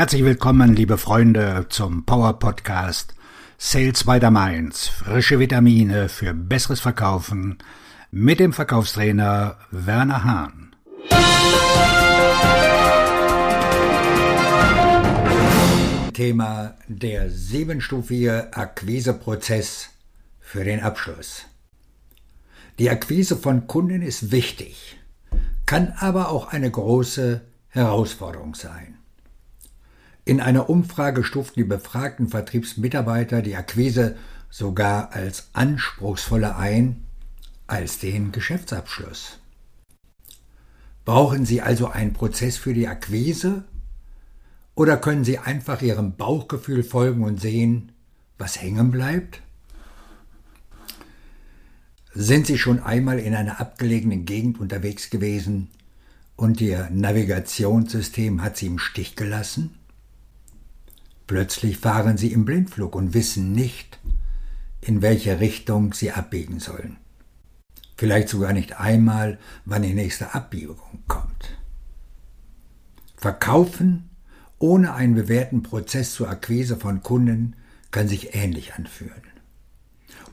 Herzlich willkommen, liebe Freunde, zum Power Podcast Sales by the Mainz. Frische Vitamine für besseres Verkaufen mit dem Verkaufstrainer Werner Hahn. Thema der siebenstufige Akquiseprozess für den Abschluss. Die Akquise von Kunden ist wichtig, kann aber auch eine große Herausforderung sein. In einer Umfrage stuften die befragten Vertriebsmitarbeiter die Akquise sogar als anspruchsvoller ein als den Geschäftsabschluss. Brauchen Sie also einen Prozess für die Akquise oder können Sie einfach Ihrem Bauchgefühl folgen und sehen, was hängen bleibt? Sind Sie schon einmal in einer abgelegenen Gegend unterwegs gewesen und Ihr Navigationssystem hat Sie im Stich gelassen? Plötzlich fahren sie im Blindflug und wissen nicht, in welche Richtung sie abbiegen sollen. Vielleicht sogar nicht einmal, wann die nächste Abbiegung kommt. Verkaufen ohne einen bewährten Prozess zur Akquise von Kunden kann sich ähnlich anfühlen.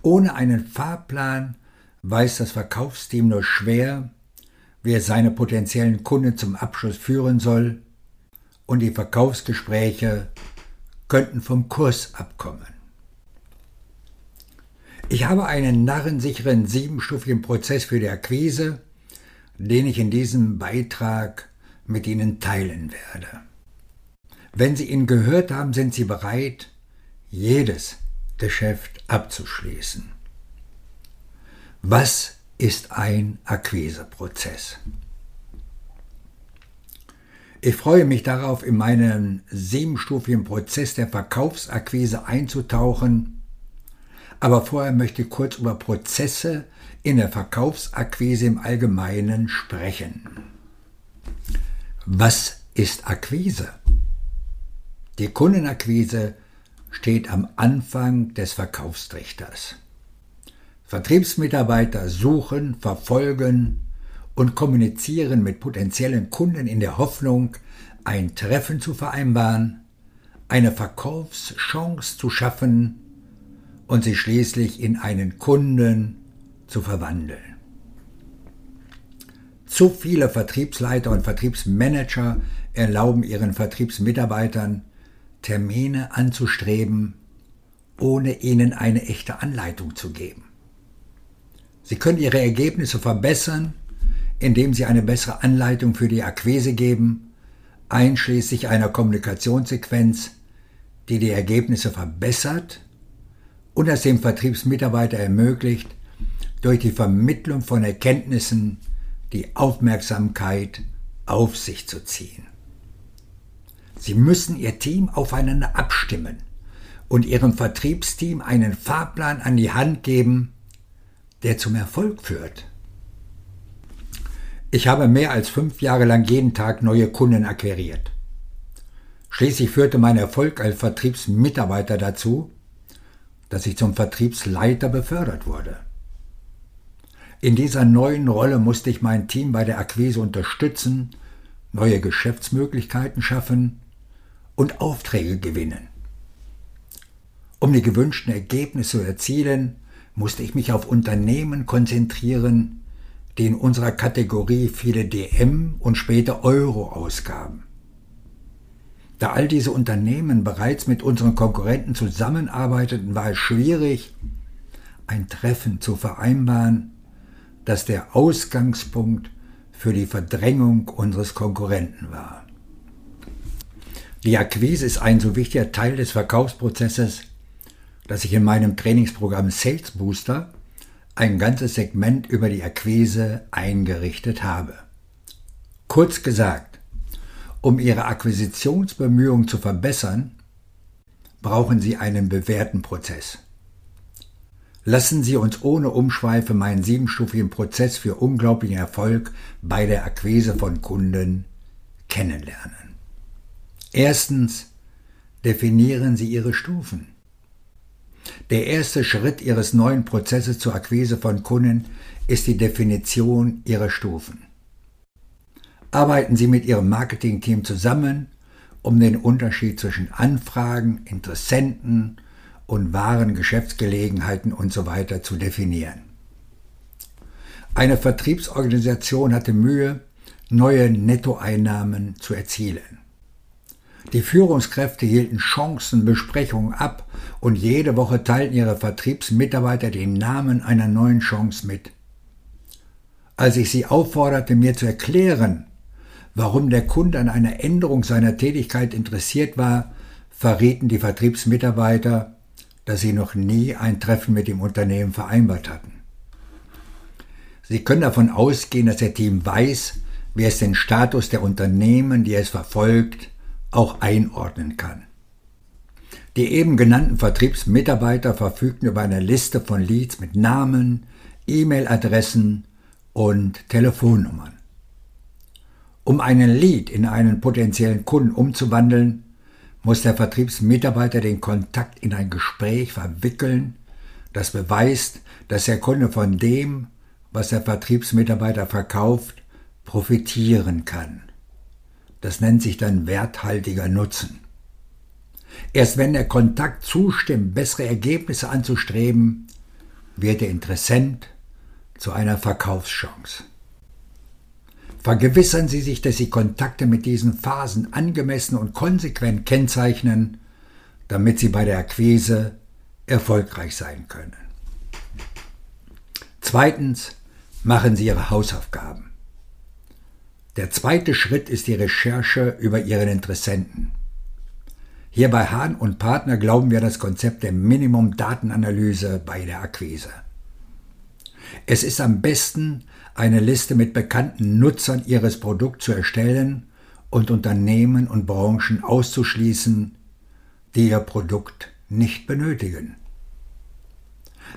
Ohne einen Fahrplan weiß das Verkaufsteam nur schwer, wer seine potenziellen Kunden zum Abschluss führen soll und die Verkaufsgespräche könnten vom Kurs abkommen. Ich habe einen narrensicheren siebenstufigen Prozess für die Akquise, den ich in diesem Beitrag mit Ihnen teilen werde. Wenn Sie ihn gehört haben, sind Sie bereit, jedes Geschäft abzuschließen. Was ist ein Akquiseprozess? Ich freue mich darauf, in meinen siebenstufigen Prozess der Verkaufsakquise einzutauchen. Aber vorher möchte ich kurz über Prozesse in der Verkaufsakquise im Allgemeinen sprechen. Was ist Akquise? Die Kundenakquise steht am Anfang des Verkaufstrichters. Vertriebsmitarbeiter suchen, verfolgen, und kommunizieren mit potenziellen Kunden in der Hoffnung, ein Treffen zu vereinbaren, eine Verkaufschance zu schaffen und sie schließlich in einen Kunden zu verwandeln. Zu viele Vertriebsleiter und Vertriebsmanager erlauben ihren Vertriebsmitarbeitern, Termine anzustreben, ohne ihnen eine echte Anleitung zu geben. Sie können ihre Ergebnisse verbessern, indem sie eine bessere Anleitung für die Akquise geben, einschließlich einer Kommunikationssequenz, die die Ergebnisse verbessert und es dem Vertriebsmitarbeiter ermöglicht, durch die Vermittlung von Erkenntnissen die Aufmerksamkeit auf sich zu ziehen. Sie müssen Ihr Team aufeinander abstimmen und Ihrem Vertriebsteam einen Fahrplan an die Hand geben, der zum Erfolg führt. Ich habe mehr als fünf Jahre lang jeden Tag neue Kunden akquiriert. Schließlich führte mein Erfolg als Vertriebsmitarbeiter dazu, dass ich zum Vertriebsleiter befördert wurde. In dieser neuen Rolle musste ich mein Team bei der Akquise unterstützen, neue Geschäftsmöglichkeiten schaffen und Aufträge gewinnen. Um die gewünschten Ergebnisse zu erzielen, musste ich mich auf Unternehmen konzentrieren, die in unserer Kategorie viele DM und später Euro ausgaben. Da all diese Unternehmen bereits mit unseren Konkurrenten zusammenarbeiteten, war es schwierig, ein Treffen zu vereinbaren, das der Ausgangspunkt für die Verdrängung unseres Konkurrenten war. Die Akquise ist ein so wichtiger Teil des Verkaufsprozesses, dass ich in meinem Trainingsprogramm Sales Booster ein ganzes Segment über die Akquise eingerichtet habe. Kurz gesagt, um Ihre Akquisitionsbemühungen zu verbessern, brauchen Sie einen bewährten Prozess. Lassen Sie uns ohne Umschweife meinen siebenstufigen Prozess für unglaublichen Erfolg bei der Akquise von Kunden kennenlernen. Erstens definieren Sie Ihre Stufen. Der erste Schritt Ihres neuen Prozesses zur Akquise von Kunden ist die Definition Ihrer Stufen. Arbeiten Sie mit Ihrem Marketingteam zusammen, um den Unterschied zwischen Anfragen, Interessenten und wahren Geschäftsgelegenheiten usw. So zu definieren. Eine Vertriebsorganisation hatte Mühe, neue Nettoeinnahmen zu erzielen. Die Führungskräfte hielten Chancenbesprechungen ab und jede Woche teilten ihre Vertriebsmitarbeiter den Namen einer neuen Chance mit. Als ich sie aufforderte, mir zu erklären, warum der Kunde an einer Änderung seiner Tätigkeit interessiert war, verrieten die Vertriebsmitarbeiter, dass sie noch nie ein Treffen mit dem Unternehmen vereinbart hatten. Sie können davon ausgehen, dass Ihr Team weiß, wie es den Status der Unternehmen, die es verfolgt, auch einordnen kann. Die eben genannten Vertriebsmitarbeiter verfügten über eine Liste von Leads mit Namen, E-Mail-Adressen und Telefonnummern. Um einen Lead in einen potenziellen Kunden umzuwandeln, muss der Vertriebsmitarbeiter den Kontakt in ein Gespräch verwickeln, das beweist, dass der Kunde von dem, was der Vertriebsmitarbeiter verkauft, profitieren kann. Das nennt sich dann werthaltiger Nutzen. Erst wenn der Kontakt zustimmt, bessere Ergebnisse anzustreben, wird der Interessent zu einer Verkaufschance. Vergewissern Sie sich, dass Sie Kontakte mit diesen Phasen angemessen und konsequent kennzeichnen, damit Sie bei der Akquise erfolgreich sein können. Zweitens, machen Sie Ihre Hausaufgaben. Der zweite Schritt ist die Recherche über Ihren Interessenten. Hier bei Hahn und Partner glauben wir das Konzept der Minimum-Datenanalyse bei der Akquise. Es ist am besten, eine Liste mit bekannten Nutzern ihres Produkts zu erstellen und Unternehmen und Branchen auszuschließen, die ihr Produkt nicht benötigen.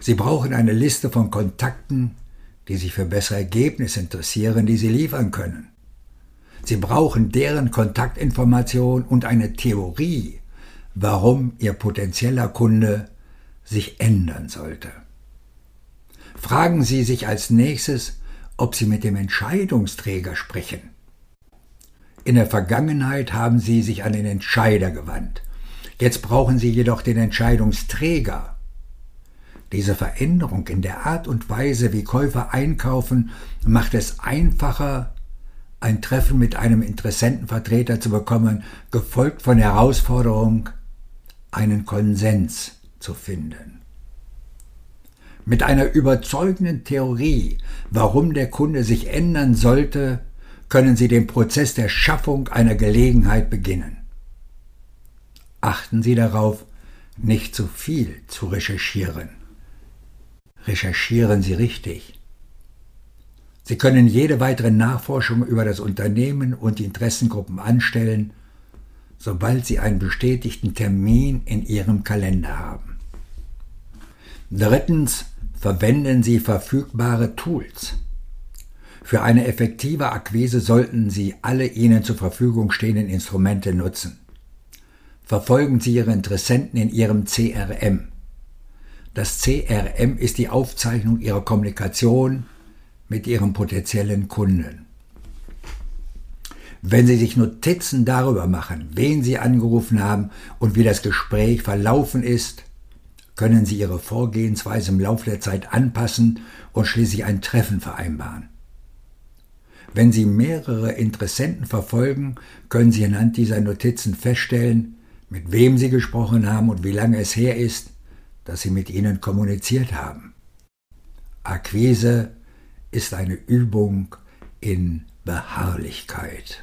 Sie brauchen eine Liste von Kontakten, die sich für bessere Ergebnisse interessieren, die sie liefern können. Sie brauchen deren Kontaktinformation und eine Theorie, warum ihr potenzieller Kunde sich ändern sollte. Fragen Sie sich als nächstes, ob Sie mit dem Entscheidungsträger sprechen. In der Vergangenheit haben Sie sich an den Entscheider gewandt. Jetzt brauchen Sie jedoch den Entscheidungsträger. Diese Veränderung in der Art und Weise, wie Käufer einkaufen, macht es einfacher, ein Treffen mit einem Interessentenvertreter zu bekommen, gefolgt von der Herausforderung, einen Konsens zu finden mit einer überzeugenden Theorie, warum der Kunde sich ändern sollte, können Sie den Prozess der Schaffung einer Gelegenheit beginnen. Achten Sie darauf, nicht zu viel zu recherchieren. Recherchieren Sie richtig. Sie können jede weitere Nachforschung über das Unternehmen und die Interessengruppen anstellen, sobald Sie einen bestätigten Termin in Ihrem Kalender haben. Drittens verwenden Sie verfügbare Tools. Für eine effektive Akquise sollten Sie alle Ihnen zur Verfügung stehenden Instrumente nutzen. Verfolgen Sie Ihre Interessenten in Ihrem CRM. Das CRM ist die Aufzeichnung Ihrer Kommunikation mit Ihrem potenziellen Kunden. Wenn Sie sich Notizen darüber machen, wen Sie angerufen haben und wie das Gespräch verlaufen ist, können Sie Ihre Vorgehensweise im Laufe der Zeit anpassen und schließlich ein Treffen vereinbaren. Wenn Sie mehrere Interessenten verfolgen, können Sie anhand dieser Notizen feststellen, mit wem Sie gesprochen haben und wie lange es her ist, dass Sie mit ihnen kommuniziert haben. Akquise ist eine Übung in Beharrlichkeit.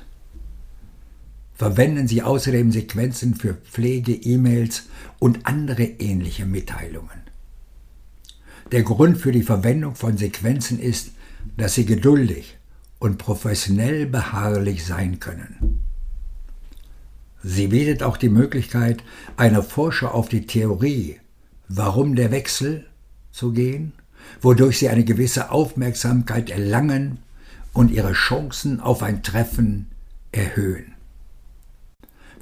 Verwenden Sie außerdem Sequenzen für Pflege-E-Mails und andere ähnliche Mitteilungen. Der Grund für die Verwendung von Sequenzen ist, dass sie geduldig und professionell beharrlich sein können. Sie bietet auch die Möglichkeit, eine Vorschau auf die Theorie, warum der Wechsel, zu gehen, wodurch Sie eine gewisse Aufmerksamkeit erlangen und Ihre Chancen auf ein Treffen erhöhen.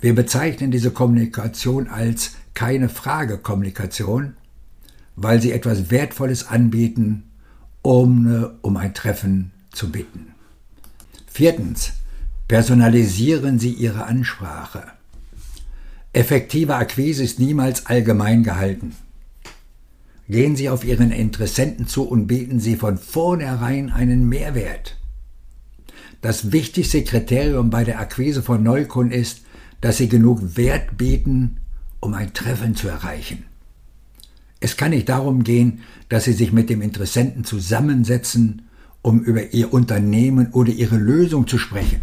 Wir bezeichnen diese Kommunikation als keine Frage-Kommunikation, weil sie etwas Wertvolles anbieten, ohne um ein Treffen zu bitten. Viertens. Personalisieren Sie Ihre Ansprache. Effektive Akquise ist niemals allgemein gehalten. Gehen Sie auf Ihren Interessenten zu und bieten Sie von vornherein einen Mehrwert. Das wichtigste Kriterium bei der Akquise von Neukunden ist, dass Sie genug Wert bieten, um ein Treffen zu erreichen. Es kann nicht darum gehen, dass Sie sich mit dem Interessenten zusammensetzen, um über Ihr Unternehmen oder Ihre Lösung zu sprechen.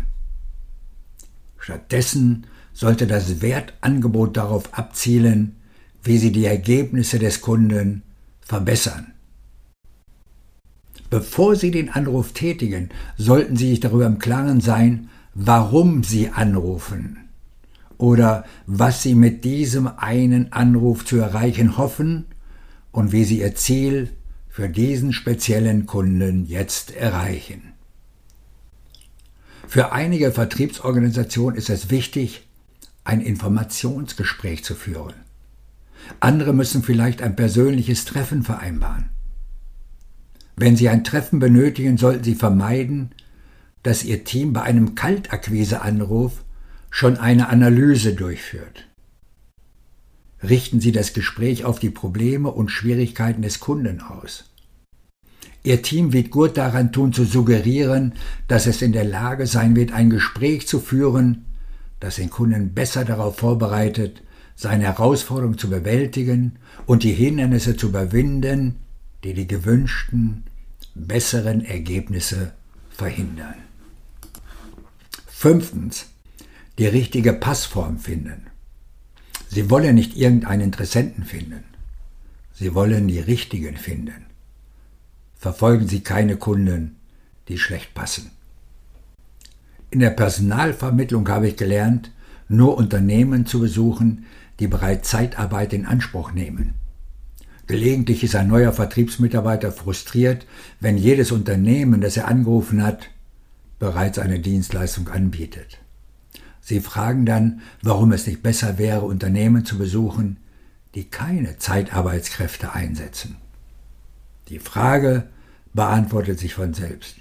Stattdessen sollte das Wertangebot darauf abzielen, wie Sie die Ergebnisse des Kunden verbessern. Bevor Sie den Anruf tätigen, sollten Sie sich darüber im Klaren sein, warum Sie anrufen oder was Sie mit diesem einen Anruf zu erreichen hoffen und wie Sie Ihr Ziel für diesen speziellen Kunden jetzt erreichen. Für einige Vertriebsorganisationen ist es wichtig, ein Informationsgespräch zu führen. Andere müssen vielleicht ein persönliches Treffen vereinbaren. Wenn Sie ein Treffen benötigen, sollten Sie vermeiden, dass Ihr Team bei einem Kaltakquise-Anruf schon eine Analyse durchführt. Richten Sie das Gespräch auf die Probleme und Schwierigkeiten des Kunden aus. Ihr Team wird gut daran tun, zu suggerieren, dass es in der Lage sein wird, ein Gespräch zu führen, das den Kunden besser darauf vorbereitet, seine Herausforderung zu bewältigen und die Hindernisse zu überwinden, die die gewünschten, besseren Ergebnisse verhindern. Fünftens. Die richtige Passform finden. Sie wollen nicht irgendeinen Interessenten finden. Sie wollen die richtigen finden. Verfolgen Sie keine Kunden, die schlecht passen. In der Personalvermittlung habe ich gelernt, nur Unternehmen zu besuchen, die bereits Zeitarbeit in Anspruch nehmen. Gelegentlich ist ein neuer Vertriebsmitarbeiter frustriert, wenn jedes Unternehmen, das er angerufen hat, bereits eine Dienstleistung anbietet. Sie fragen dann, warum es nicht besser wäre, Unternehmen zu besuchen, die keine Zeitarbeitskräfte einsetzen. Die Frage beantwortet sich von selbst.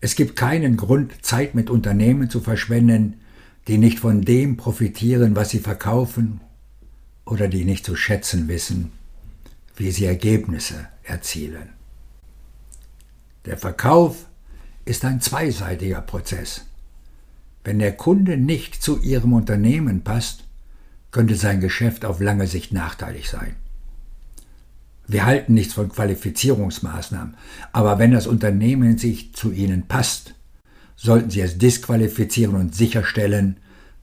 Es gibt keinen Grund, Zeit mit Unternehmen zu verschwenden, die nicht von dem profitieren, was sie verkaufen oder die nicht zu schätzen wissen, wie sie Ergebnisse erzielen. Der Verkauf ist ein zweiseitiger Prozess. Wenn der Kunde nicht zu Ihrem Unternehmen passt, könnte sein Geschäft auf lange Sicht nachteilig sein. Wir halten nichts von Qualifizierungsmaßnahmen, aber wenn das Unternehmen sich zu Ihnen passt, sollten Sie es disqualifizieren und sicherstellen,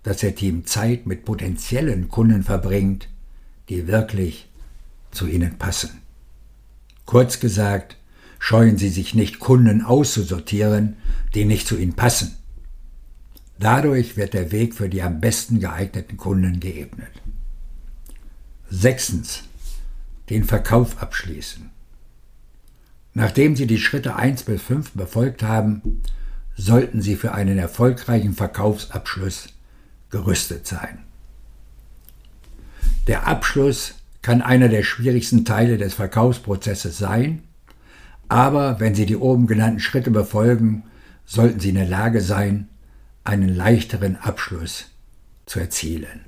dass Ihr Team Zeit mit potenziellen Kunden verbringt, die wirklich zu Ihnen passen. Kurz gesagt, scheuen Sie sich nicht, Kunden auszusortieren, die nicht zu Ihnen passen. Dadurch wird der Weg für die am besten geeigneten Kunden geebnet. Sechstens. Den Verkauf abschließen. Nachdem Sie die Schritte 1 bis 5 befolgt haben, sollten Sie für einen erfolgreichen Verkaufsabschluss gerüstet sein. Der Abschluss kann einer der schwierigsten Teile des Verkaufsprozesses sein, aber wenn Sie die oben genannten Schritte befolgen, sollten Sie in der Lage sein, einen leichteren Abschluss zu erzielen.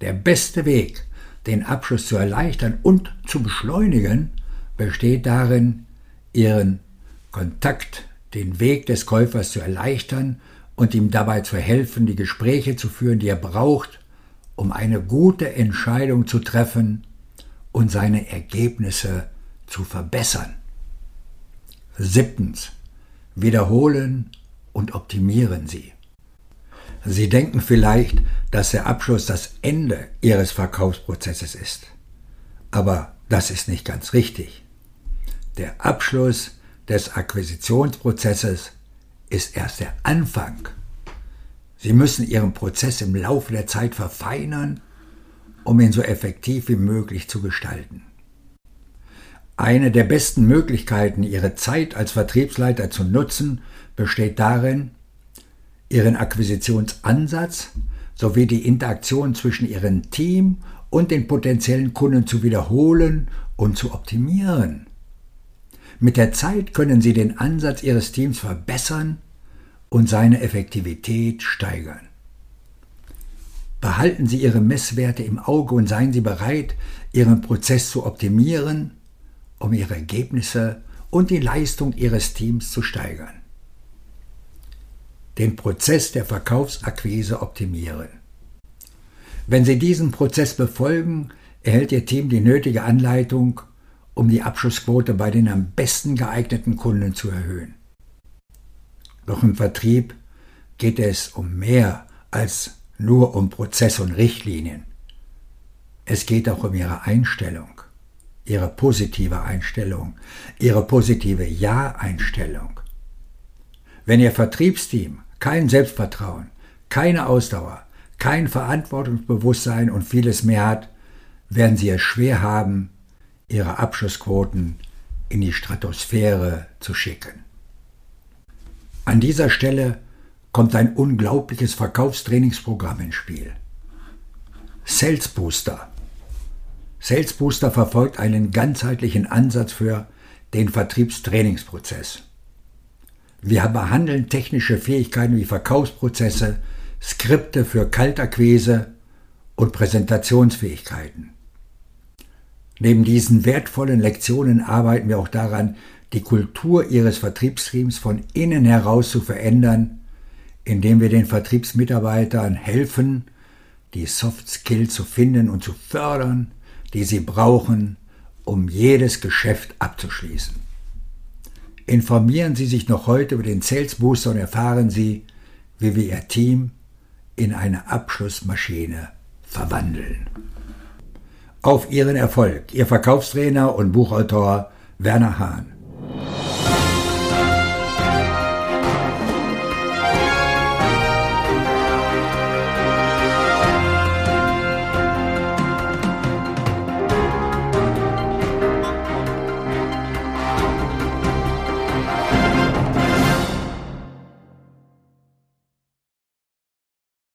Der beste Weg, den Abschluss zu erleichtern und zu beschleunigen, besteht darin, Ihren Kontakt, den Weg des Käufers zu erleichtern und ihm dabei zu helfen, die Gespräche zu führen, die er braucht, um eine gute Entscheidung zu treffen und seine Ergebnisse zu verbessern. Siebtens. Wiederholen und optimieren Sie. Sie denken vielleicht, dass der Abschluss das Ende Ihres Verkaufsprozesses ist. Aber das ist nicht ganz richtig. Der Abschluss des Akquisitionsprozesses ist erst der Anfang Sie müssen Ihren Prozess im Laufe der Zeit verfeinern, um ihn so effektiv wie möglich zu gestalten. Eine der besten Möglichkeiten, Ihre Zeit als Vertriebsleiter zu nutzen, besteht darin, Ihren Akquisitionsansatz sowie die Interaktion zwischen Ihrem Team und den potenziellen Kunden zu wiederholen und zu optimieren. Mit der Zeit können Sie den Ansatz Ihres Teams verbessern und seine Effektivität steigern. Behalten Sie Ihre Messwerte im Auge und seien Sie bereit, Ihren Prozess zu optimieren, um Ihre Ergebnisse und die Leistung Ihres Teams zu steigern. Den Prozess der Verkaufsakquise optimieren. Wenn Sie diesen Prozess befolgen, erhält Ihr Team die nötige Anleitung, um die Abschlussquote bei den am besten geeigneten Kunden zu erhöhen. Doch im Vertrieb geht es um mehr als nur um Prozess und Richtlinien. Es geht auch um Ihre Einstellung, Ihre positive Einstellung, Ihre positive Ja-Einstellung. Wenn Ihr Vertriebsteam kein Selbstvertrauen, keine Ausdauer, kein Verantwortungsbewusstsein und vieles mehr hat, werden Sie es schwer haben, Ihre Abschlussquoten in die Stratosphäre zu schicken. An dieser Stelle kommt ein unglaubliches Verkaufstrainingsprogramm ins Spiel. Sales Booster. Sales Booster verfolgt einen ganzheitlichen Ansatz für den Vertriebstrainingsprozess. Wir behandeln technische Fähigkeiten wie Verkaufsprozesse, Skripte für Kaltakquise und Präsentationsfähigkeiten. Neben diesen wertvollen Lektionen arbeiten wir auch daran, die Kultur Ihres Vertriebsteams von innen heraus zu verändern indem wir den Vertriebsmitarbeitern helfen, die Soft Skills zu finden und zu fördern, die sie brauchen, um jedes Geschäft abzuschließen. Informieren Sie sich noch heute über den Sales Booster und erfahren Sie, wie wir Ihr Team in eine Abschlussmaschine verwandeln. Auf Ihren Erfolg, Ihr Verkaufstrainer und Buchautor Werner Hahn.